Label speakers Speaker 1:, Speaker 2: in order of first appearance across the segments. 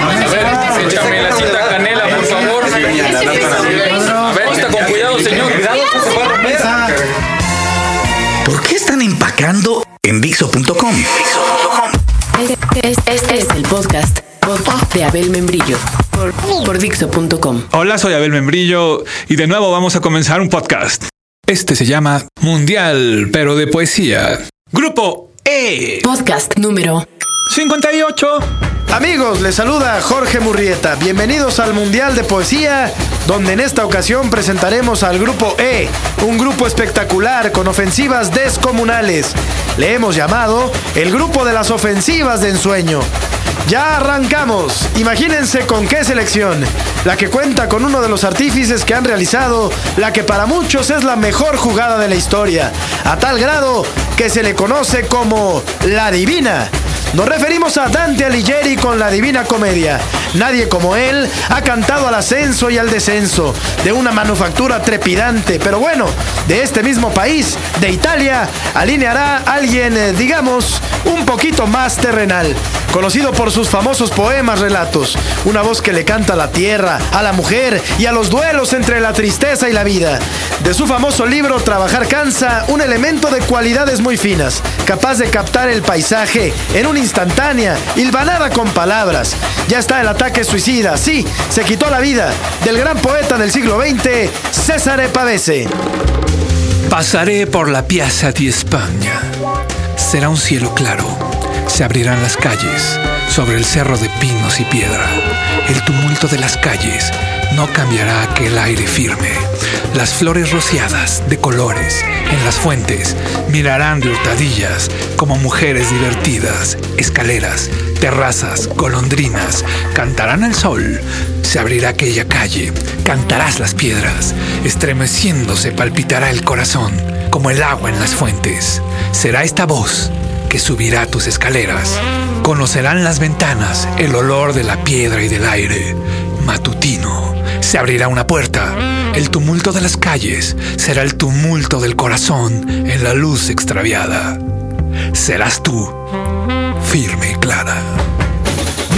Speaker 1: A ver, échame la cita canela, por favor. A ver, está con cuidado, señor.
Speaker 2: ¿Por qué están empacando en Dixo.com?
Speaker 3: Este, este es el podcast, podcast de Abel Membrillo por, por Dixo.com.
Speaker 4: Hola, soy Abel Membrillo y de nuevo vamos a comenzar un podcast. Este se llama Mundial, pero de poesía. Grupo E.
Speaker 3: Podcast número
Speaker 4: 58.
Speaker 5: Amigos, les saluda Jorge Murrieta. Bienvenidos al Mundial de Poesía, donde en esta ocasión presentaremos al grupo E, un grupo espectacular con ofensivas descomunales. Le hemos llamado el grupo de las ofensivas de ensueño. Ya arrancamos. Imagínense con qué selección. La que cuenta con uno de los artífices que han realizado la que para muchos es la mejor jugada de la historia. A tal grado que se le conoce como la divina. Nos referimos a Dante Alighieri con la Divina Comedia. Nadie como él ha cantado al ascenso y al descenso, de una manufactura trepidante, pero bueno, de este mismo país, de Italia, alineará alguien, eh, digamos, un poquito más terrenal, conocido por sus famosos poemas relatos, una voz que le canta a la tierra, a la mujer y a los duelos entre la tristeza y la vida. De su famoso libro Trabajar cansa, un elemento de cualidades muy finas, capaz de captar el paisaje en una instantánea, hilvanada con palabras. Ya está el ataque suicida, sí, se quitó la vida del gran poeta del siglo XX, César Pavese.
Speaker 4: Pasaré por la Piazza di España. Será un cielo claro. Se abrirán las calles sobre el cerro de pinos y piedra. El tumulto de las calles no cambiará aquel aire firme. Las flores rociadas de colores en las fuentes mirarán de hurtadillas como mujeres divertidas. Escaleras, terrazas, golondrinas cantarán al sol. Se abrirá aquella calle, cantarás las piedras. Estremeciéndose palpitará el corazón como el agua en las fuentes. Será esta voz que subirá tus escaleras. Conocerán las ventanas el olor de la piedra y del aire. Matutino. Se abrirá una puerta. El tumulto de las calles será el tumulto del corazón en la luz extraviada. Serás tú, firme y clara.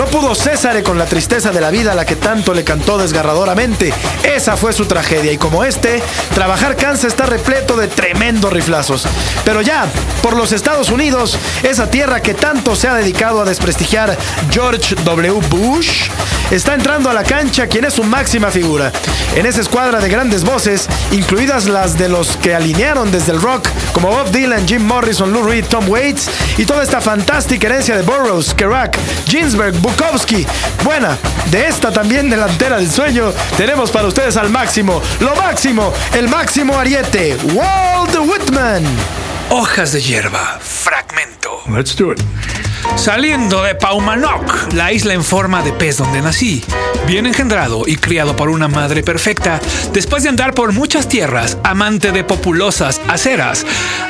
Speaker 5: No pudo César con la tristeza de la vida a la que tanto le cantó desgarradoramente. Esa fue su tragedia y como este, trabajar cansa está repleto de tremendos riflazos. Pero ya, por los Estados Unidos, esa tierra que tanto se ha dedicado a desprestigiar George W. Bush, está entrando a la cancha quien es su máxima figura. En esa escuadra de grandes voces, incluidas las de los que alinearon desde el rock, como Bob Dylan, Jim Morrison, Lou Reed, Tom Waits, y toda esta fantástica herencia de Burroughs, Kerouac, Ginsberg, Bukowski. Buena, de esta también delantera del sueño, tenemos para ustedes al máximo, lo máximo, el máximo ariete, Walt Whitman.
Speaker 4: Hojas de hierba, fragmento. Let's do it. Saliendo de Paumanok, la isla en forma de pez donde nací, bien engendrado y criado por una madre perfecta, después de andar por muchas tierras, amante de populosas aceras,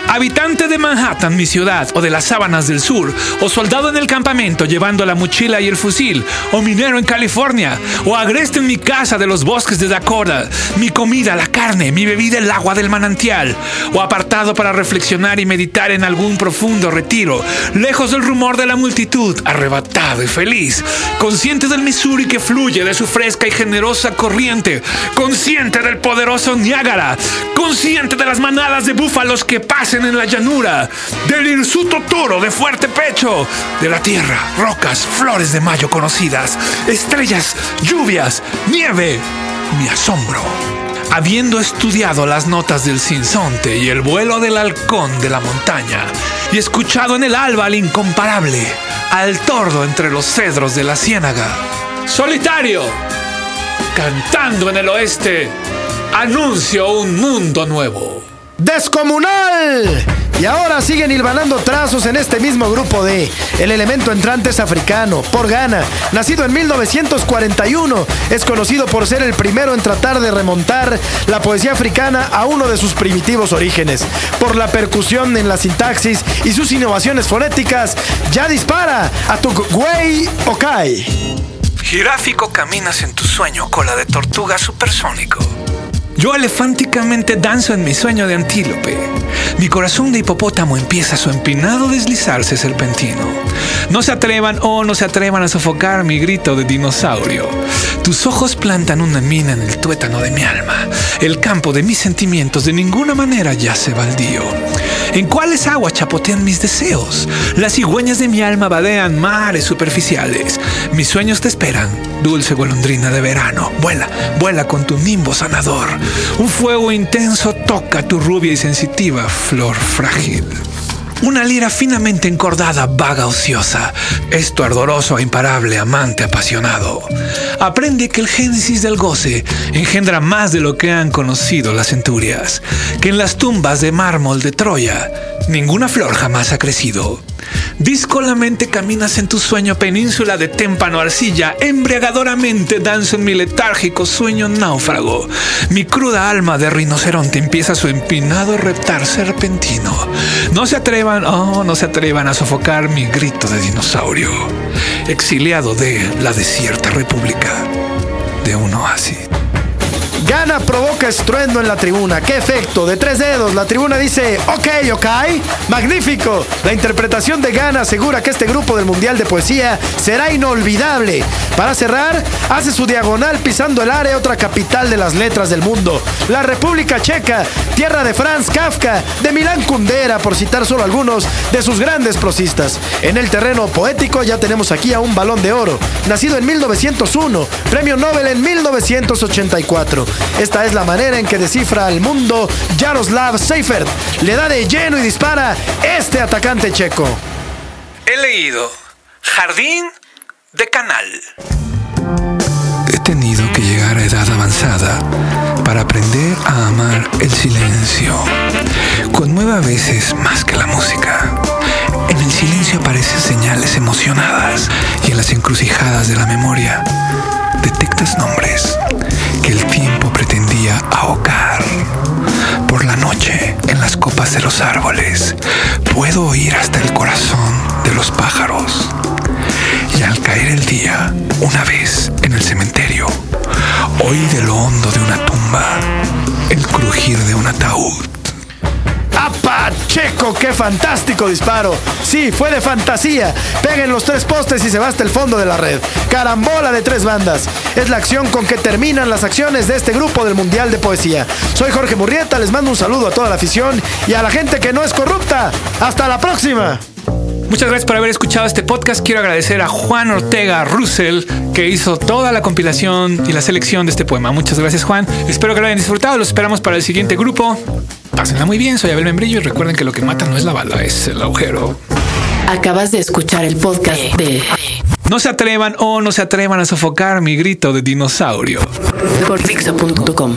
Speaker 4: habitante de Manhattan, mi ciudad, o de las sábanas del sur, o soldado en el campamento llevando la mochila y el fusil, o minero en California, o agreste en mi casa de los bosques de Dakota, mi comida, la carne, mi bebida, el agua del manantial, o apartado para reflexionar y meditar en algún profundo retiro, lejos del rumor de la multitud, arrebatado y feliz, consciente del Missouri que fluye de su fresca y generosa corriente, consciente del poderoso Niágara, consciente de las manadas de búfalos que pasen en la llanura, del hirsuto toro de fuerte pecho, de la tierra, rocas, flores de mayo conocidas, estrellas, lluvias, nieve, mi asombro habiendo estudiado las notas del sinsonte y el vuelo del halcón de la montaña, y escuchado en el alba al incomparable, al tordo entre los cedros de la ciénaga, solitario, cantando en el oeste, anuncio un mundo nuevo.
Speaker 5: ¡Descomunal! Y ahora siguen hilvanando trazos en este mismo grupo D. El elemento entrante es africano, por Ghana. Nacido en 1941, es conocido por ser el primero en tratar de remontar la poesía africana a uno de sus primitivos orígenes. Por la percusión en la sintaxis y sus innovaciones fonéticas, ya dispara a tu güey Okai.
Speaker 4: Giráfico caminas en tu sueño, cola de tortuga supersónico. Yo elefánticamente danzo en mi sueño de antílope. Mi corazón de hipopótamo empieza su empinado deslizarse serpentino. No se atrevan, oh, no se atrevan a sofocar mi grito de dinosaurio. Tus ojos plantan una mina en el tuétano de mi alma. El campo de mis sentimientos de ninguna manera yace baldío. ¿En cuáles aguas chapotean mis deseos? Las cigüeñas de mi alma vadean mares superficiales. Mis sueños te esperan, dulce golondrina de verano. Vuela, vuela con tu nimbo sanador. Un fuego intenso toca tu rubia y sensitiva flor frágil. Una lira finamente encordada, vaga, ociosa, es tu ardoroso e imparable amante apasionado. Aprende que el génesis del goce engendra más de lo que han conocido las centurias, que en las tumbas de mármol de Troya ninguna flor jamás ha crecido. Discolamente caminas en tu sueño península de témpano arcilla, embriagadoramente danzo en mi letárgico sueño náufrago. Mi cruda alma de rinoceronte empieza su empinado reptar serpentino. No se atrevan, oh, no se atrevan a sofocar mi grito de dinosaurio, exiliado de la desierta república de un oasis.
Speaker 5: Gana provoca estruendo en la tribuna. ¡Qué efecto! De tres dedos, la tribuna dice, ok, ok, magnífico. La interpretación de Gana asegura que este grupo del Mundial de Poesía será inolvidable. Para cerrar, hace su diagonal pisando el área, otra capital de las letras del mundo. La República Checa, tierra de Franz Kafka, de Milán Kundera, por citar solo algunos de sus grandes prosistas. En el terreno poético ya tenemos aquí a un balón de oro, nacido en 1901, premio Nobel en 1984. Esta es la manera en que descifra al mundo Jaroslav Seifert. Le da de lleno y dispara este atacante checo.
Speaker 4: He leído Jardín de Canal. He tenido que llegar a edad avanzada para aprender a amar el silencio. Conmueve a veces más que la música. En el silencio aparecen señales emocionadas y en las encrucijadas de la memoria detectas nombres que el tiempo pretendía ahogar. Por la noche, en las copas de los árboles, puedo oír hasta el corazón de los pájaros. Y al caer el día, una vez en el cementerio, oí de lo hondo de una tumba el crujir de un ataúd.
Speaker 5: ¡Checo! ¡Qué fantástico disparo! Sí, fue de fantasía. Peguen los tres postes y se va hasta el fondo de la red. Carambola de tres bandas. Es la acción con que terminan las acciones de este grupo del Mundial de Poesía. Soy Jorge Murrieta, les mando un saludo a toda la afición y a la gente que no es corrupta. ¡Hasta la próxima!
Speaker 4: Muchas gracias por haber escuchado este podcast. Quiero agradecer a Juan Ortega Russell que hizo toda la compilación y la selección de este poema. Muchas gracias Juan. Espero que lo hayan disfrutado. Los esperamos para el siguiente grupo. Pásenla muy bien. Soy Abel Membrillo y recuerden que lo que mata no es la bala, es el agujero.
Speaker 3: Acabas de escuchar el podcast de
Speaker 4: No se atrevan o no se atrevan a sofocar mi grito de dinosaurio.
Speaker 3: por.